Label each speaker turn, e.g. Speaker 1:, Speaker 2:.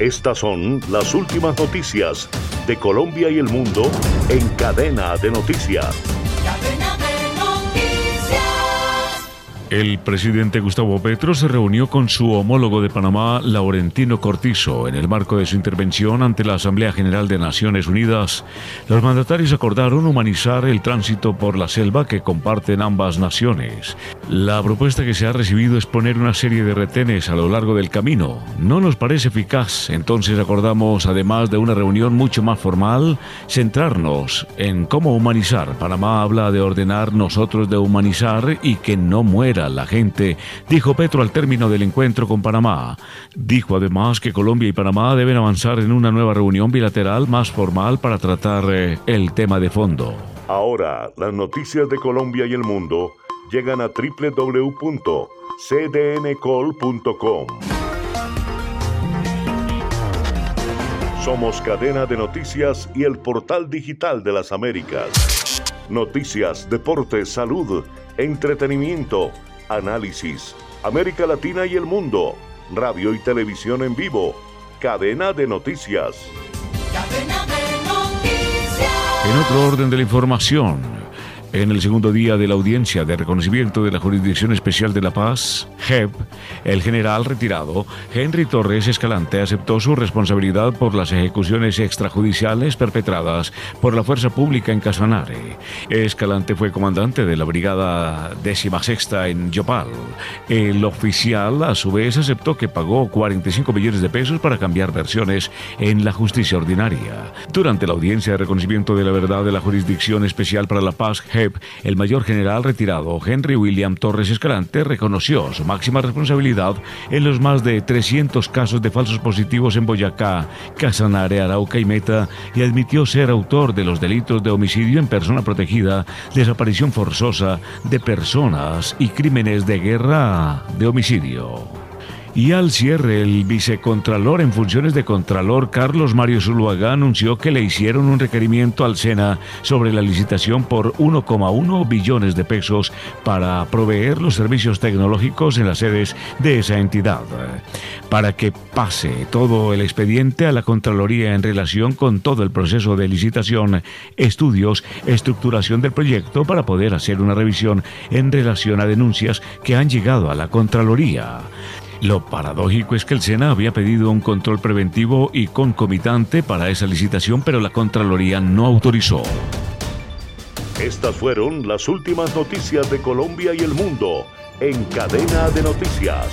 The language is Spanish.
Speaker 1: Estas son las últimas noticias de Colombia y el mundo en cadena de noticias.
Speaker 2: El presidente Gustavo Petro se reunió con su homólogo de Panamá, Laurentino Cortizo, en el marco de su intervención ante la Asamblea General de Naciones Unidas. Los mandatarios acordaron humanizar el tránsito por la selva que comparten ambas naciones. La propuesta que se ha recibido es poner una serie de retenes a lo largo del camino. No nos parece eficaz, entonces acordamos, además de una reunión mucho más formal, centrarnos en cómo humanizar. Panamá habla de ordenar, nosotros de humanizar y que no muera la gente, dijo Petro al término del encuentro con Panamá. Dijo además que Colombia y Panamá deben avanzar en una nueva reunión bilateral más formal para tratar eh, el tema de fondo.
Speaker 1: Ahora, las noticias de Colombia y el mundo llegan a www.cdncol.com. Somos cadena de noticias y el portal digital de las Américas. Noticias, deportes, salud, entretenimiento análisis, América Latina y el mundo, radio y televisión en vivo, cadena de noticias. Cadena de
Speaker 2: noticias. En otro orden de la información, en el segundo día de la audiencia de reconocimiento de la Jurisdicción Especial de la Paz, JEP, el general retirado Henry Torres Escalante aceptó su responsabilidad por las ejecuciones extrajudiciales perpetradas por la fuerza pública en Casanare. Escalante fue comandante de la Brigada Sexta en Yopal. El oficial, a su vez, aceptó que pagó 45 millones de pesos para cambiar versiones en la justicia ordinaria. Durante la audiencia de reconocimiento de la verdad de la Jurisdicción Especial para la Paz, el mayor general retirado Henry William Torres Escalante reconoció su máxima responsabilidad en los más de 300 casos de falsos positivos en Boyacá, Casanare, Arauca y Meta y admitió ser autor de los delitos de homicidio en persona protegida, desaparición forzosa de personas y crímenes de guerra de homicidio. Y al cierre, el vicecontralor en funciones de Contralor Carlos Mario Zuluaga anunció que le hicieron un requerimiento al SENA sobre la licitación por 1,1 billones de pesos para proveer los servicios tecnológicos en las sedes de esa entidad, para que pase todo el expediente a la Contraloría en relación con todo el proceso de licitación, estudios, estructuración del proyecto para poder hacer una revisión en relación a denuncias que han llegado a la Contraloría. Lo paradójico es que el SENA había pedido un control preventivo y concomitante para esa licitación, pero la Contraloría no autorizó.
Speaker 1: Estas fueron las últimas noticias de Colombia y el mundo en cadena de noticias.